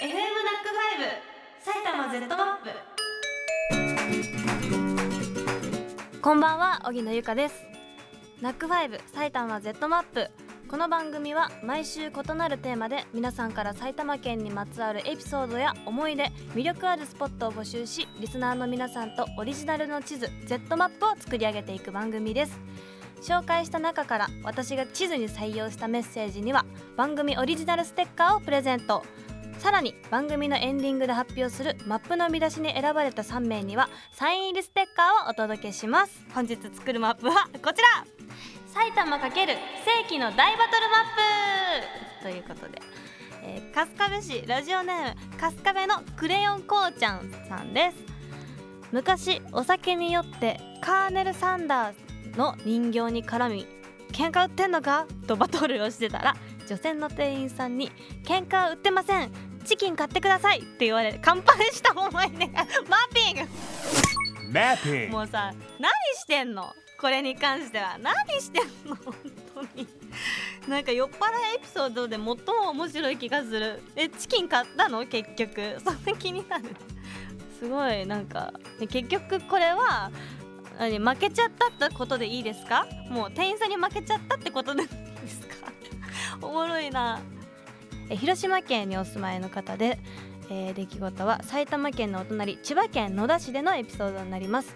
FM ナックファイブ埼玉 Z マップこんばんは荻野由香です。ナックファイブ埼玉 Z マップこの番組は毎週異なるテーマで皆さんから埼玉県にまつわるエピソードや思い出魅力あるスポットを募集しリスナーの皆さんとオリジナルの地図 Z マップを作り上げていく番組です。紹介した中から私が地図に採用したメッセージには番組オリジナルステッカーをプレゼント。さらに番組のエンディングで発表するマップの見出しに選ばれた3名にはサイン入りステッカーをお届けします。本日作るマップはこちら。埼玉×世紀の大バトルマップ。ということで、えー、春日部市ラジオネーム春日部のクレヨンこうちゃんさんです。昔お酒に酔ってカーネル・サンダーの人形に絡み喧嘩売ってんのか？とバトルをしてたら女性の店員さんに喧嘩売ってません。チキン買ってくださいって言われ乾杯した思い出がマッピング。マッピン。グもうさ何してんの？これに関しては何してんの？本当に。なんか酔っ払いエピソードで最も面白い気がする。えチキン買ったの？結局。そんな気になる。すごいなんか。結局これは何負けちゃったってことでいいですか？もう店員さんに負けちゃったってことでいいですか？おもろいなえ広島県にお住まいの方で、えー、出来事は埼玉県のお隣千葉県野田市でのエピソードになります。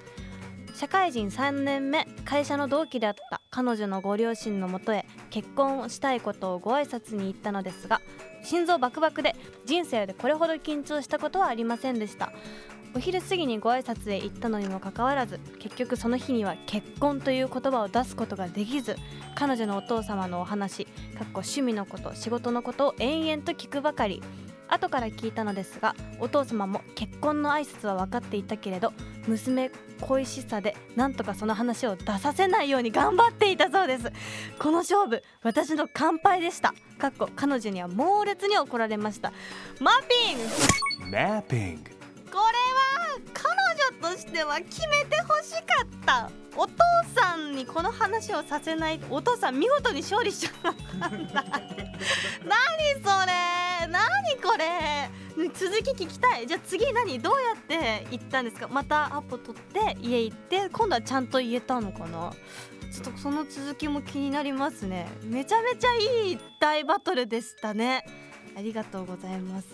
社会人3年目会社の同期であった彼女のご両親のもとへ結婚をしたいことをご挨拶に行ったのですが心臓バクバクで人生でこれほど緊張したことはありませんでした。お昼過ぎにご挨拶へ行ったのにもかかわらず結局その日には結婚という言葉を出すことができず彼女のお父様のお話かっこ趣味のこと仕事のことを延々と聞くばかり。後から聞いたのですがお父様も結婚の挨拶は分かっていたけれど娘恋しさでなんとかその話を出させないように頑張っていたそうです。この勝負私の乾杯でした。かっこ彼女には猛烈に怒られました。マッピング。マッピングしては決めてほしかった。お父さんにこの話をさせない。お父さん見事に勝利しちゃった。何それ。何これ。続き聞きたい。じゃあ次何？どうやって行ったんですか？またアポ取って家行って今度はちゃんと言えたのかな？ちょっとその続きも気になりますね。めちゃめちゃいい大バトルでしたね。ありがとうございます。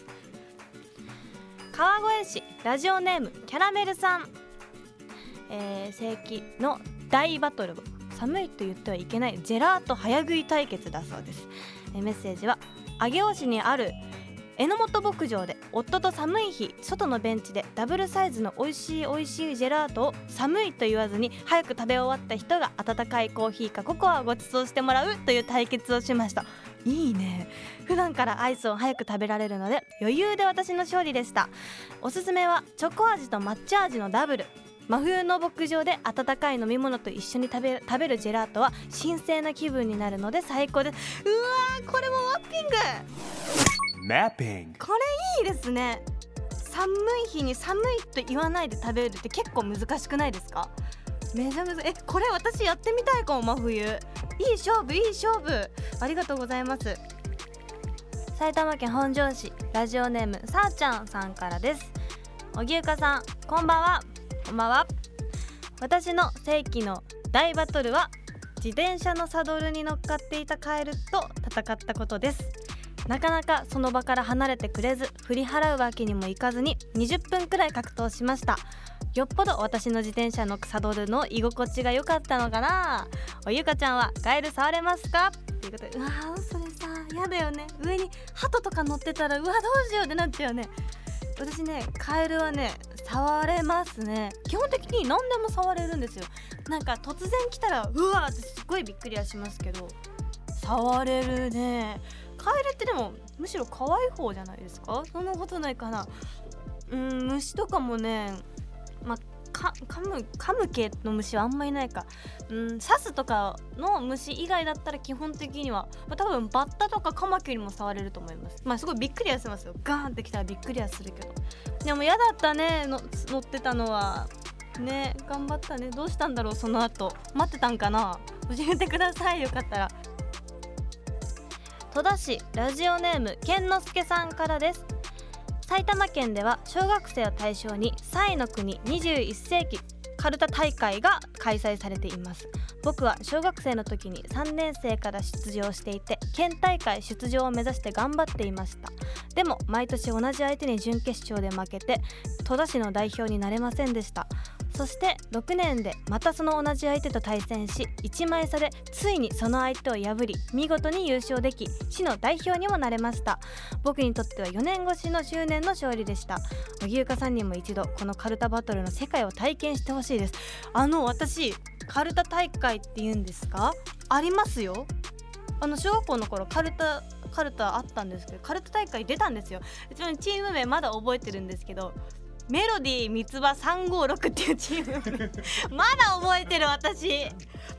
川越市ラジオネームキャラメルさん、えー、世紀の大バトル寒いと言ってはいけないジェラート早食い対決だそうです、えー、メッセージは上尾市にある榎本牧場で夫と寒い日外のベンチでダブルサイズの美味しい美味しいジェラートを寒いと言わずに早く食べ終わった人が温かいコーヒーかココアをご馳走してもらうという対決をしました。いいね。普段からアイスを早く食べられるので余裕で私の勝利でした。おすすめはチョコ味と抹茶味のダブル。真冬の牧場で温かい飲み物と一緒に食べ食べるジェラートは神聖な気分になるので最高です。うわーこれもワッピング。マッピングこれいいですね。寒い日に寒いと言わないで食べるって結構難しくないですか？めちゃめちゃえこれ私やってみたいかも真冬。いい勝負いい勝負。ありがとうございます。埼玉県本庄市ラジオネームさあちゃんさんからです。荻生さんこんばんは。こんばんは。私の世紀の大バトルは自転車のサドルに乗っかっていたカエルと戦ったことです。なかなかその場から離れてくれず振り払うわけにもいかずに20分くらい格闘しました。よっぽど私の自転車のサドルの居心地が良かったのかな？おゆかちゃんはカエル触れますか？っていうことでうわそれさやだよね。上に鳩とか乗ってたらうわどうしようってなっちゃうよね。私ねカエルはね触れますね。基本的に何でも触れるんですよ。なんか突然来たらうわーってすっごいびっくりはしますけど触れるね。カエルってでもむしろ可愛い方じゃないですか？そんなことないかな。うん虫とかもねまあか噛む噛む系の虫はあんまいないか。うん刺すとかの虫以外だったら基本的には、まあ、多分バッタとかカマキリも触れると思います。まあすごいびっくりはしますよ。ガーンってきたらびっくりはするけど。でも嫌だったねの乗ってたのは。ね頑張ったね。どうしたんだろうその後。待ってたんかな。教えてください。よかったら。戸田市ラジオネーム健之助さんからです。埼玉県では小学生を対象に3位の国21世紀カルタ大会が開催されています。僕は小学生の時に3年生から出場していて県大会出場を目指して頑張っていました。でも毎年同じ相手に準決勝で負けて戸田市の代表になれませんでした。そして6年でまたその同じ相手と対戦し1枚差でついにその相手を破り見事に優勝でき市の代表にもなれました。僕にとっては4年越しの執念の勝利でした。荻生さんにも一度このカルタバトルの世界を体験してほしいです。あの私カルタ大会って言うんですか？ありますよ。あの小学校の頃カルタカルタあったんですけどカルタ大会出たんですよ。ちなみにチーム名まだ覚えてるんですけどメロディー三つ葉356っていうチーム。まだ覚えてる私。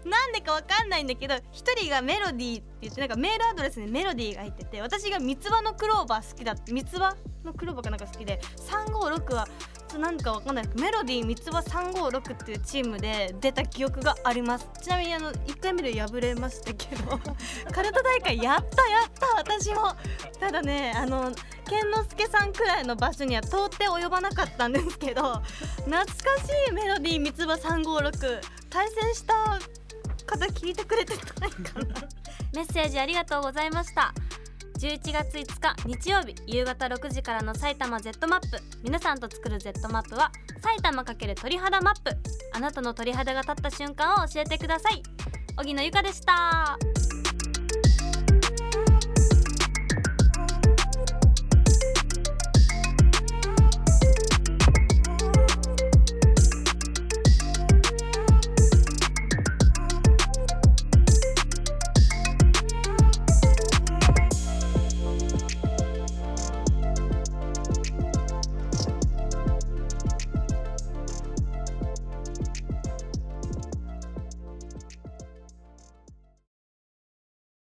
なんでかわかんないんだけど一人がメロディーって言ってなんかメールアドレスにメロディーが入ってて私が三つ葉のクローバー好きだ三つ葉のクローバーがなんか好きで356はなんかわかんないメロディー三つ葉356っていうチームで出た記憶があります。ちなみにあの1回目で敗れましたけどカルタ大会やったやった私も。ただねあの健之介さんくらいの場所には到底及ばなかったんですけど懐かしいメロディー三つ葉356対戦した方聞いてくれてないかな。メッセージありがとうございました。11月5日日曜日夕方6時からの埼玉 Z マップ。皆さんと作る Z マップは埼玉×鳥肌マップ。あなたの鳥肌が立った瞬間を教えてください。荻野由香でした。